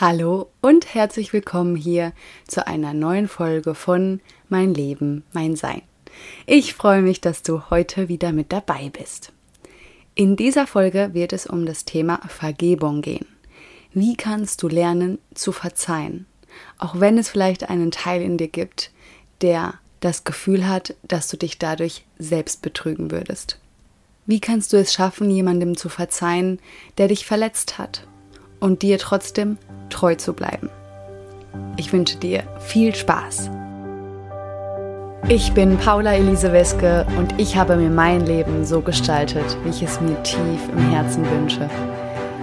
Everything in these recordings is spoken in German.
Hallo und herzlich willkommen hier zu einer neuen Folge von Mein Leben, mein Sein. Ich freue mich, dass du heute wieder mit dabei bist. In dieser Folge wird es um das Thema Vergebung gehen. Wie kannst du lernen zu verzeihen, auch wenn es vielleicht einen Teil in dir gibt, der das Gefühl hat, dass du dich dadurch selbst betrügen würdest? Wie kannst du es schaffen, jemandem zu verzeihen, der dich verletzt hat und dir trotzdem treu zu bleiben. Ich wünsche dir viel Spaß. Ich bin Paula Elise Weske und ich habe mir mein Leben so gestaltet, wie ich es mir tief im Herzen wünsche.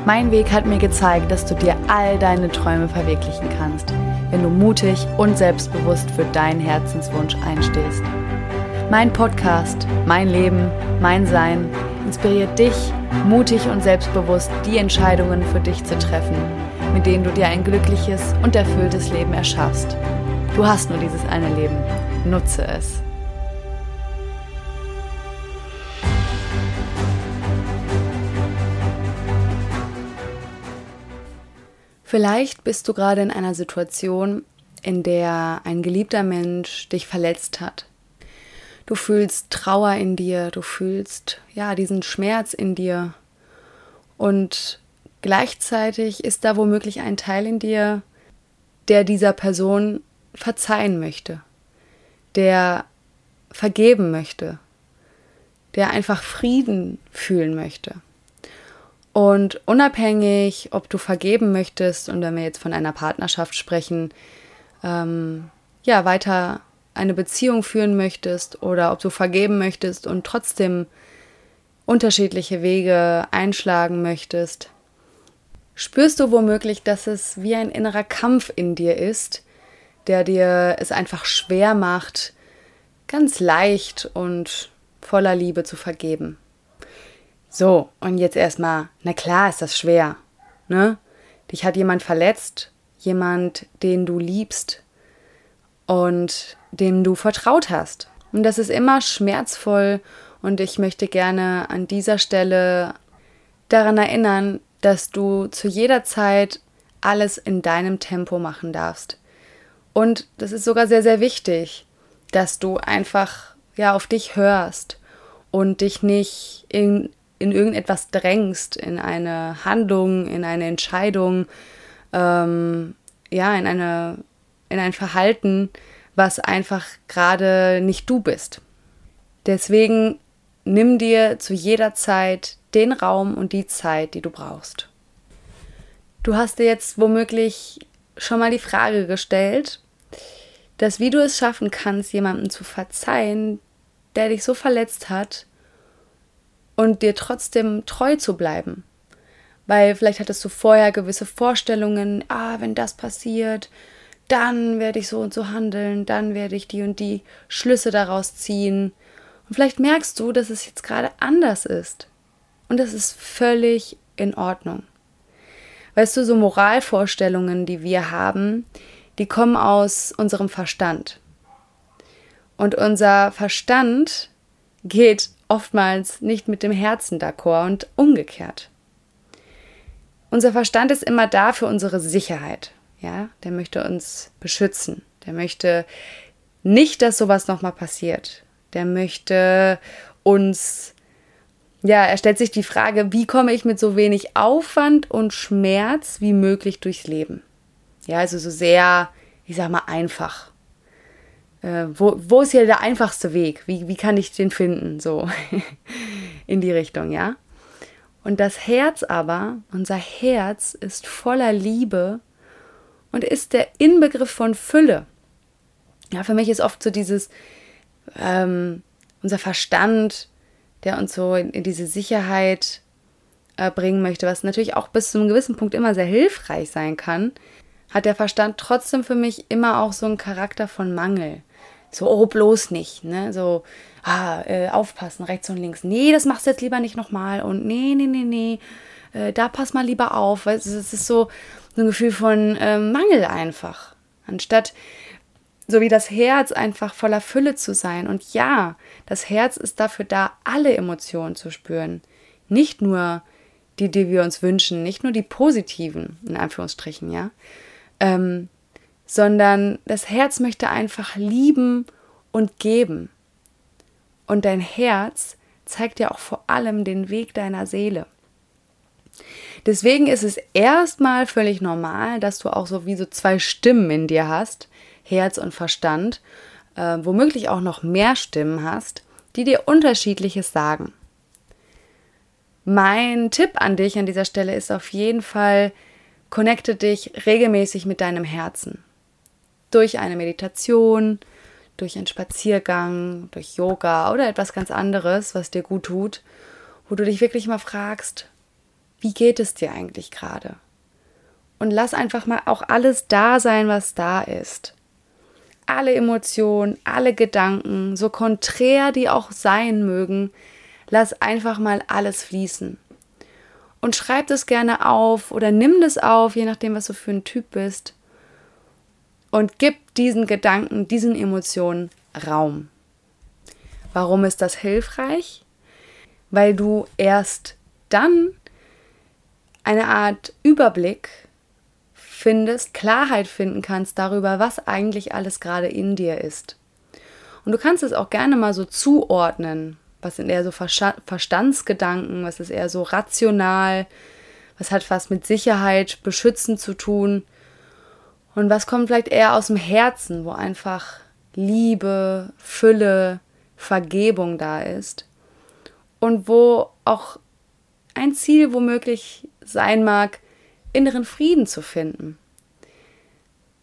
Mein Weg hat mir gezeigt, dass du dir all deine Träume verwirklichen kannst, wenn du mutig und selbstbewusst für deinen Herzenswunsch einstehst. Mein Podcast, mein Leben, mein Sein inspiriert dich, mutig und selbstbewusst die Entscheidungen für dich zu treffen mit denen du dir ein glückliches und erfülltes Leben erschaffst. Du hast nur dieses eine Leben. Nutze es. Vielleicht bist du gerade in einer Situation, in der ein geliebter Mensch dich verletzt hat. Du fühlst Trauer in dir, du fühlst ja diesen Schmerz in dir und Gleichzeitig ist da womöglich ein Teil in dir, der dieser Person verzeihen möchte, der vergeben möchte, der einfach Frieden fühlen möchte. Und unabhängig, ob du vergeben möchtest und wenn wir jetzt von einer Partnerschaft sprechen, ähm, ja, weiter eine Beziehung führen möchtest oder ob du vergeben möchtest und trotzdem unterschiedliche Wege einschlagen möchtest, spürst du womöglich, dass es wie ein innerer Kampf in dir ist, der dir es einfach schwer macht, ganz leicht und voller Liebe zu vergeben. So, und jetzt erstmal, na klar ist das schwer, ne? Dich hat jemand verletzt, jemand, den du liebst und dem du vertraut hast. Und das ist immer schmerzvoll und ich möchte gerne an dieser Stelle daran erinnern, dass du zu jeder Zeit alles in deinem Tempo machen darfst. Und das ist sogar sehr, sehr wichtig, dass du einfach ja auf dich hörst und dich nicht in, in irgendetwas drängst, in eine Handlung, in eine Entscheidung, ähm, ja, in, eine, in ein Verhalten, was einfach gerade nicht du bist. Deswegen nimm dir zu jeder Zeit den Raum und die Zeit, die du brauchst. Du hast dir jetzt womöglich schon mal die Frage gestellt, dass wie du es schaffen kannst, jemandem zu verzeihen, der dich so verletzt hat und dir trotzdem treu zu bleiben. Weil vielleicht hattest du vorher gewisse Vorstellungen, ah, wenn das passiert, dann werde ich so und so handeln, dann werde ich die und die Schlüsse daraus ziehen. Und vielleicht merkst du, dass es jetzt gerade anders ist. Und das ist völlig in Ordnung. Weißt du, so Moralvorstellungen, die wir haben, die kommen aus unserem Verstand. Und unser Verstand geht oftmals nicht mit dem Herzen d'accord und umgekehrt. Unser Verstand ist immer da für unsere Sicherheit. Ja, der möchte uns beschützen. Der möchte nicht, dass sowas nochmal passiert. Der möchte uns ja, er stellt sich die Frage, wie komme ich mit so wenig Aufwand und Schmerz wie möglich durchs Leben? Ja, also so sehr, ich sag mal, einfach. Äh, wo, wo ist hier der einfachste Weg? Wie, wie kann ich den finden? So in die Richtung, ja? Und das Herz aber, unser Herz ist voller Liebe und ist der Inbegriff von Fülle. Ja, für mich ist oft so dieses, ähm, unser Verstand der uns so in, in diese Sicherheit äh, bringen möchte, was natürlich auch bis zu einem gewissen Punkt immer sehr hilfreich sein kann, hat der Verstand trotzdem für mich immer auch so einen Charakter von Mangel. So, oh, bloß nicht, ne? So, ah, äh, aufpassen, rechts und links. Nee, das machst du jetzt lieber nicht nochmal. Und nee, nee, nee, nee, äh, da pass mal lieber auf. Weil es ist so, so ein Gefühl von äh, Mangel einfach. Anstatt so wie das Herz einfach voller Fülle zu sein. Und ja, das Herz ist dafür da, alle Emotionen zu spüren. Nicht nur die, die wir uns wünschen, nicht nur die positiven, in Anführungsstrichen, ja, ähm, sondern das Herz möchte einfach lieben und geben. Und dein Herz zeigt dir auch vor allem den Weg deiner Seele. Deswegen ist es erstmal völlig normal, dass du auch so wie so zwei Stimmen in dir hast, Herz und Verstand, äh, womöglich auch noch mehr Stimmen hast, die dir unterschiedliches sagen. Mein Tipp an dich an dieser Stelle ist auf jeden Fall, connecte dich regelmäßig mit deinem Herzen. Durch eine Meditation, durch einen Spaziergang, durch Yoga oder etwas ganz anderes, was dir gut tut, wo du dich wirklich mal fragst, wie geht es dir eigentlich gerade? Und lass einfach mal auch alles da sein, was da ist. Alle Emotionen, alle Gedanken, so konträr die auch sein mögen, lass einfach mal alles fließen. Und schreib das gerne auf oder nimm das auf, je nachdem, was du für ein Typ bist. Und gib diesen Gedanken, diesen Emotionen Raum. Warum ist das hilfreich? Weil du erst dann eine Art Überblick findest, Klarheit finden kannst darüber, was eigentlich alles gerade in dir ist. Und du kannst es auch gerne mal so zuordnen. Was sind eher so Verstandsgedanken, was ist eher so rational, was hat was mit Sicherheit, Beschützen zu tun und was kommt vielleicht eher aus dem Herzen, wo einfach Liebe, Fülle, Vergebung da ist und wo auch ein Ziel womöglich sein mag, inneren Frieden zu finden.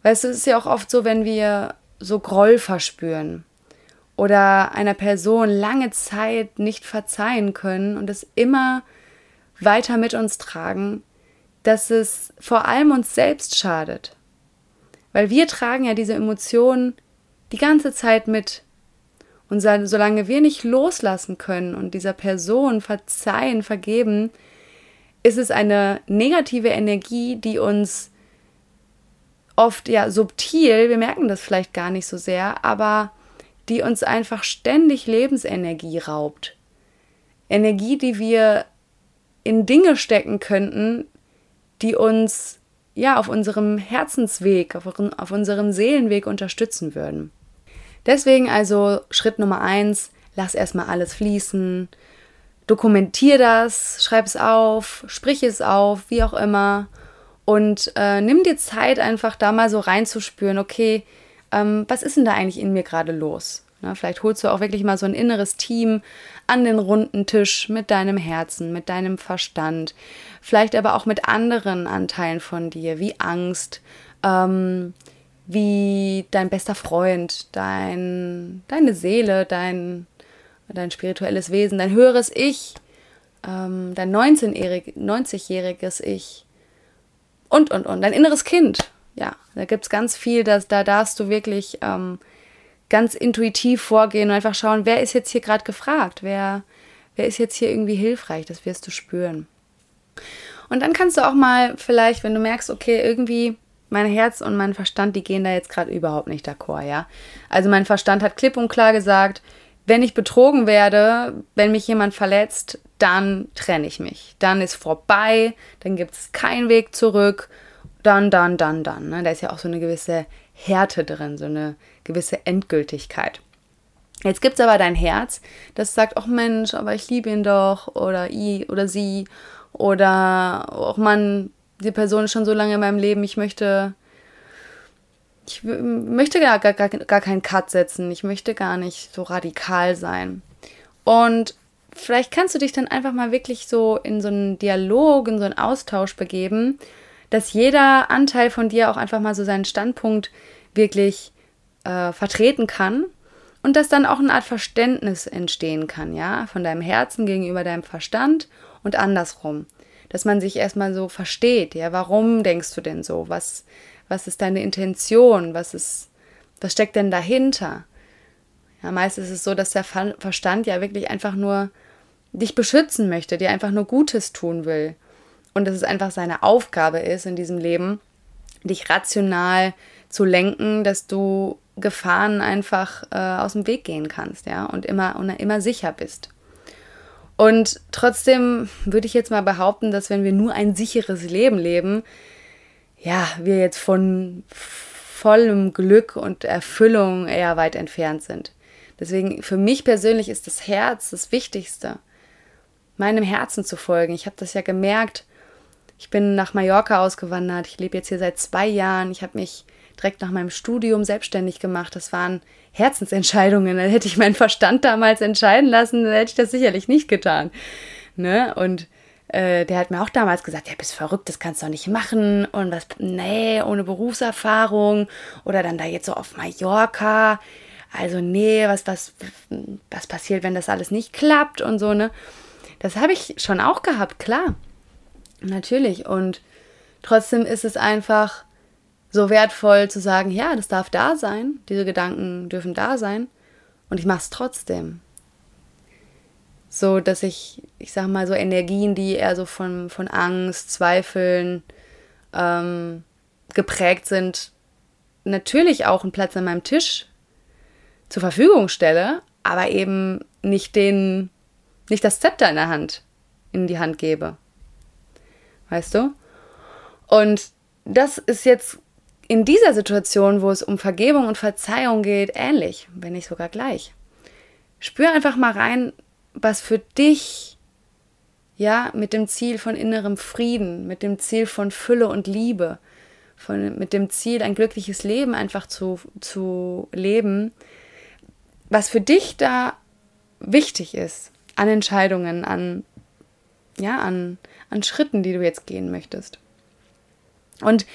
Weißt du, es ist ja auch oft so, wenn wir so Groll verspüren oder einer Person lange Zeit nicht verzeihen können und es immer weiter mit uns tragen, dass es vor allem uns selbst schadet. Weil wir tragen ja diese Emotionen die ganze Zeit mit. Und solange wir nicht loslassen können und dieser Person verzeihen, vergeben, ist es eine negative Energie, die uns oft ja subtil, wir merken das vielleicht gar nicht so sehr, aber die uns einfach ständig Lebensenergie raubt. Energie, die wir in Dinge stecken könnten, die uns ja auf unserem Herzensweg, auf, auf unserem Seelenweg unterstützen würden. Deswegen also Schritt Nummer eins, lass erstmal alles fließen, dokumentier das, schreib es auf, sprich es auf, wie auch immer. Und äh, nimm dir Zeit, einfach da mal so reinzuspüren, okay, ähm, was ist denn da eigentlich in mir gerade los? Na, vielleicht holst du auch wirklich mal so ein inneres Team an den runden Tisch mit deinem Herzen, mit deinem Verstand, vielleicht aber auch mit anderen Anteilen von dir, wie Angst, ähm, wie dein bester Freund, dein, deine Seele, dein dein spirituelles Wesen, dein höheres Ich, ähm, dein 90-jähriges Ich und, und, und, dein inneres Kind. Ja, da gibt es ganz viel, dass, da darfst du wirklich ähm, ganz intuitiv vorgehen und einfach schauen, wer ist jetzt hier gerade gefragt, wer, wer ist jetzt hier irgendwie hilfreich, das wirst du spüren. Und dann kannst du auch mal vielleicht, wenn du merkst, okay, irgendwie mein Herz und mein Verstand, die gehen da jetzt gerade überhaupt nicht d'accord, ja. Also mein Verstand hat klipp und klar gesagt, wenn ich betrogen werde, wenn mich jemand verletzt, dann trenne ich mich. Dann ist vorbei, dann gibt es keinen Weg zurück. Dann, dann, dann, dann. Ne? Da ist ja auch so eine gewisse Härte drin, so eine gewisse Endgültigkeit. Jetzt gibt es aber dein Herz, das sagt, ach Mensch, aber ich liebe ihn doch oder i oder sie oder auch Mann, die Person ist schon so lange in meinem Leben, ich möchte ich möchte gar, gar, gar keinen Cut setzen. Ich möchte gar nicht so radikal sein. Und vielleicht kannst du dich dann einfach mal wirklich so in so einen Dialog, in so einen Austausch begeben, dass jeder Anteil von dir auch einfach mal so seinen Standpunkt wirklich äh, vertreten kann und dass dann auch eine Art Verständnis entstehen kann, ja, von deinem Herzen gegenüber deinem Verstand und andersrum. Dass man sich erstmal so versteht, ja, warum denkst du denn so? Was, was ist deine Intention? Was ist, was steckt denn dahinter? Ja, meist ist es so, dass der Verstand ja wirklich einfach nur dich beschützen möchte, dir einfach nur Gutes tun will. Und dass es einfach seine Aufgabe ist in diesem Leben, dich rational zu lenken, dass du Gefahren einfach äh, aus dem Weg gehen kannst, ja, und immer, und immer sicher bist. Und trotzdem würde ich jetzt mal behaupten, dass wenn wir nur ein sicheres Leben leben, ja, wir jetzt von vollem Glück und Erfüllung eher weit entfernt sind. Deswegen für mich persönlich ist das Herz das Wichtigste, meinem Herzen zu folgen. Ich habe das ja gemerkt. Ich bin nach Mallorca ausgewandert. Ich lebe jetzt hier seit zwei Jahren. Ich habe mich direkt nach meinem Studium selbstständig gemacht. Das waren Herzensentscheidungen. Da hätte ich meinen Verstand damals entscheiden lassen, dann hätte ich das sicherlich nicht getan. Ne? Und äh, der hat mir auch damals gesagt, ja, bist verrückt, das kannst du doch nicht machen. Und was, nee, ohne Berufserfahrung. Oder dann da jetzt so auf Mallorca. Also, nee, was, was, was passiert, wenn das alles nicht klappt und so, ne? Das habe ich schon auch gehabt, klar. Natürlich. Und trotzdem ist es einfach so wertvoll zu sagen, ja, das darf da sein, diese Gedanken dürfen da sein und ich mache es trotzdem. So, dass ich, ich sag mal, so Energien, die eher so von, von Angst, Zweifeln ähm, geprägt sind, natürlich auch einen Platz an meinem Tisch zur Verfügung stelle, aber eben nicht den, nicht das Zepter in der Hand, in die Hand gebe. Weißt du? Und das ist jetzt in dieser Situation, wo es um Vergebung und Verzeihung geht, ähnlich, wenn nicht sogar gleich. Spür einfach mal rein, was für dich, ja, mit dem Ziel von innerem Frieden, mit dem Ziel von Fülle und Liebe, von, mit dem Ziel, ein glückliches Leben einfach zu, zu leben, was für dich da wichtig ist an Entscheidungen, an, ja, an, an Schritten, die du jetzt gehen möchtest. Und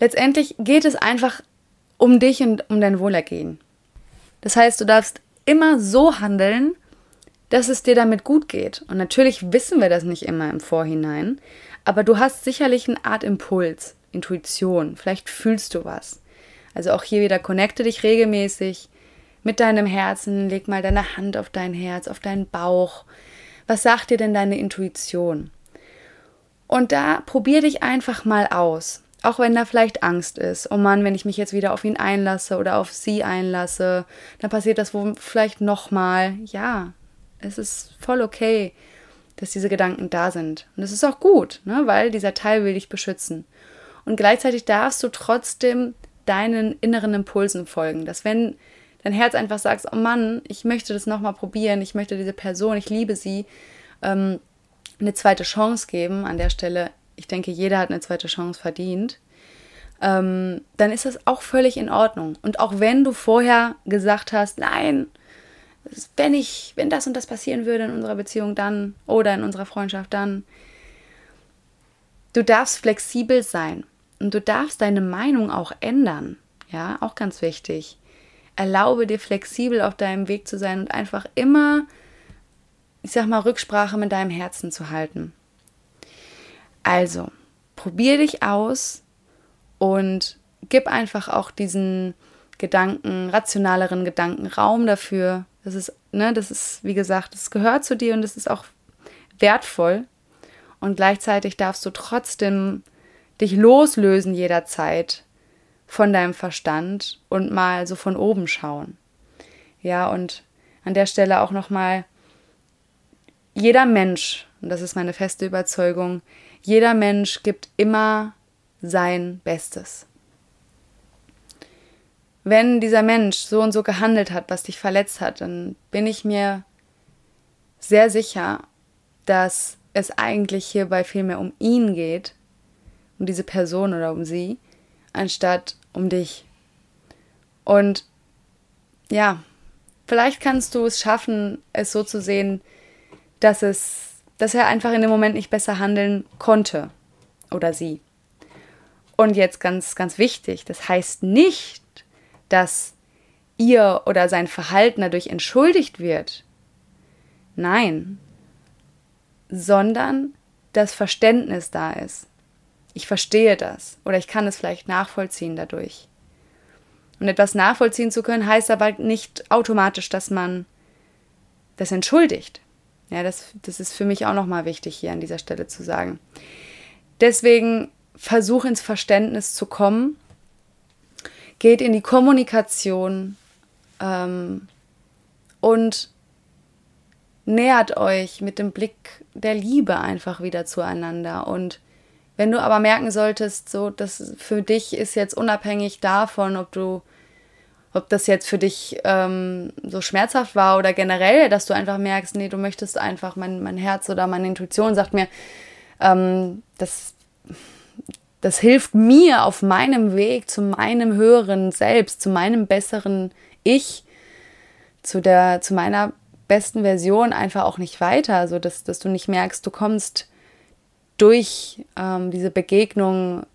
letztendlich geht es einfach um dich und um dein Wohlergehen. Das heißt, du darfst immer so handeln, dass es dir damit gut geht. Und natürlich wissen wir das nicht immer im Vorhinein, aber du hast sicherlich eine Art Impuls, Intuition, vielleicht fühlst du was. Also auch hier wieder connecte dich regelmäßig mit deinem Herzen, leg mal deine Hand auf dein Herz, auf deinen Bauch. Was sagt dir denn deine Intuition? Und da probier dich einfach mal aus. Auch wenn da vielleicht Angst ist. Oh Mann, wenn ich mich jetzt wieder auf ihn einlasse oder auf sie einlasse, dann passiert das wohl vielleicht nochmal. Ja, es ist voll okay, dass diese Gedanken da sind. Und es ist auch gut, ne? weil dieser Teil will dich beschützen. Und gleichzeitig darfst du trotzdem deinen inneren Impulsen folgen. Dass wenn dein Herz einfach sagt, oh Mann, ich möchte das nochmal probieren, ich möchte diese Person, ich liebe sie, ähm, eine zweite Chance geben an der Stelle ich denke, jeder hat eine zweite Chance verdient, ähm, dann ist das auch völlig in Ordnung. Und auch wenn du vorher gesagt hast, nein, wenn ich, wenn das und das passieren würde in unserer Beziehung, dann oder in unserer Freundschaft, dann. Du darfst flexibel sein und du darfst deine Meinung auch ändern. Ja, auch ganz wichtig. Erlaube dir flexibel auf deinem Weg zu sein und einfach immer, ich sag mal, Rücksprache mit deinem Herzen zu halten. Also, probier dich aus und gib einfach auch diesen Gedanken, rationaleren Gedanken Raum dafür. Das ist, ne, das ist, wie gesagt, das gehört zu dir und das ist auch wertvoll. Und gleichzeitig darfst du trotzdem dich loslösen jederzeit von deinem Verstand und mal so von oben schauen. Ja, und an der Stelle auch nochmal, jeder Mensch, und das ist meine feste Überzeugung, jeder Mensch gibt immer sein Bestes. Wenn dieser Mensch so und so gehandelt hat, was dich verletzt hat, dann bin ich mir sehr sicher, dass es eigentlich hierbei vielmehr um ihn geht, um diese Person oder um sie, anstatt um dich. Und ja, vielleicht kannst du es schaffen, es so zu sehen, dass es dass er einfach in dem Moment nicht besser handeln konnte oder sie. Und jetzt ganz, ganz wichtig, das heißt nicht, dass ihr oder sein Verhalten dadurch entschuldigt wird. Nein, sondern das Verständnis da ist. Ich verstehe das oder ich kann es vielleicht nachvollziehen dadurch. Und etwas nachvollziehen zu können, heißt aber nicht automatisch, dass man das entschuldigt. Ja, das, das ist für mich auch nochmal wichtig hier an dieser Stelle zu sagen. Deswegen versuch ins Verständnis zu kommen, geht in die Kommunikation ähm, und nähert euch mit dem Blick der Liebe einfach wieder zueinander. Und wenn du aber merken solltest, so, dass für dich ist jetzt unabhängig davon, ob du, ob das jetzt für dich ähm, so schmerzhaft war oder generell, dass du einfach merkst, nee, du möchtest einfach, mein, mein Herz oder meine Intuition sagt mir, ähm, das, das hilft mir auf meinem Weg zu meinem höheren Selbst, zu meinem besseren Ich, zu der, zu meiner besten Version einfach auch nicht weiter, so dass, dass du nicht merkst, du kommst durch ähm, diese Begegnung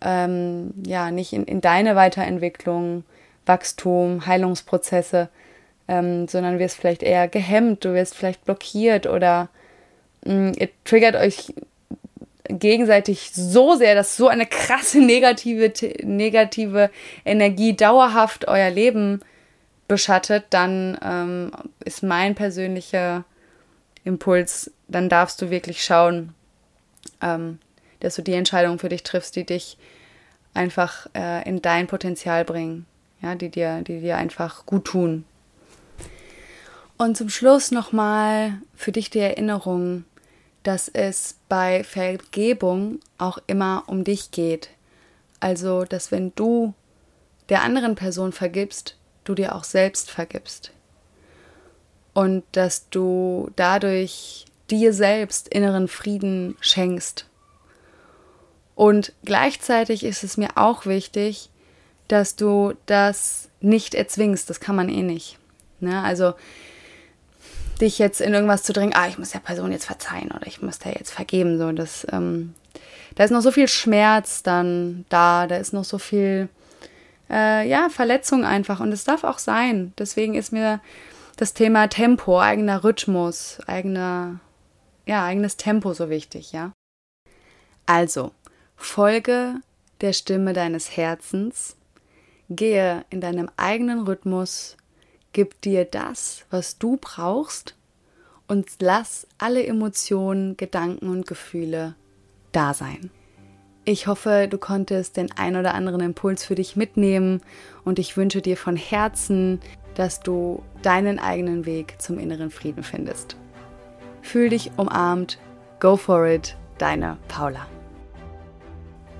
ähm, ja nicht in, in deine Weiterentwicklung, Wachstum, Heilungsprozesse, ähm, sondern wirst vielleicht eher gehemmt, du wirst vielleicht blockiert oder mh, mm, ihr triggert euch gegenseitig so sehr, dass so eine krasse negative, negative Energie dauerhaft euer Leben beschattet, dann ähm, ist mein persönlicher Impuls, dann darfst du wirklich schauen, ähm, dass du die Entscheidungen für dich triffst, die dich einfach äh, in dein Potenzial bringen, ja, die dir, die dir einfach gut tun. Und zum Schluss nochmal für dich die Erinnerung, dass es bei Vergebung auch immer um dich geht. Also, dass wenn du der anderen Person vergibst, du dir auch selbst vergibst. Und dass du dadurch dir selbst inneren Frieden schenkst. Und gleichzeitig ist es mir auch wichtig, dass du das nicht erzwingst. Das kann man eh nicht. Ne? Also dich jetzt in irgendwas zu drängen, ah, ich muss der Person jetzt verzeihen oder ich muss der jetzt vergeben. So, das, ähm, da ist noch so viel Schmerz dann da, da ist noch so viel äh, ja, Verletzung einfach. Und es darf auch sein. Deswegen ist mir das Thema Tempo, eigener Rhythmus, eigener, ja, eigenes Tempo so wichtig, ja. Also, folge der Stimme deines Herzens, gehe in deinem eigenen Rhythmus, gib dir das, was du brauchst und lass alle Emotionen, Gedanken und Gefühle da sein. Ich hoffe, du konntest den ein oder anderen Impuls für dich mitnehmen und ich wünsche dir von Herzen, dass du deinen eigenen Weg zum inneren Frieden findest. Fühl dich umarmt, go for it, deine Paula.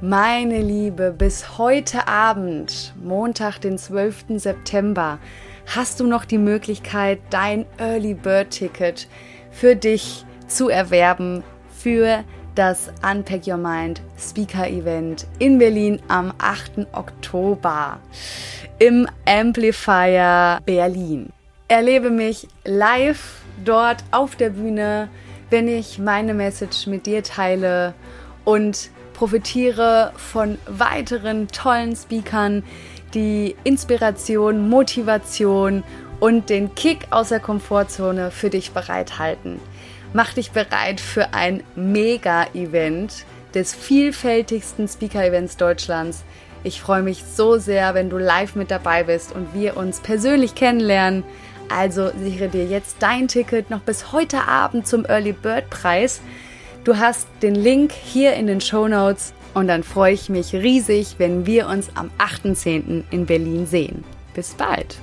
Meine Liebe, bis heute Abend, Montag, den 12. September, hast du noch die Möglichkeit, dein Early Bird Ticket für dich zu erwerben für das Unpack Your Mind Speaker Event in Berlin am 8. Oktober im Amplifier Berlin. Erlebe mich live dort auf der Bühne, wenn ich meine Message mit dir teile und profitiere von weiteren tollen Speakern, die Inspiration, Motivation und den Kick aus der Komfortzone für dich bereithalten. Mach dich bereit für ein Mega-Event des vielfältigsten Speaker-Events Deutschlands. Ich freue mich so sehr, wenn du live mit dabei bist und wir uns persönlich kennenlernen. Also sichere dir jetzt dein Ticket noch bis heute Abend zum Early Bird Preis. Du hast den Link hier in den Show Notes und dann freue ich mich riesig, wenn wir uns am 8.10. in Berlin sehen. Bis bald!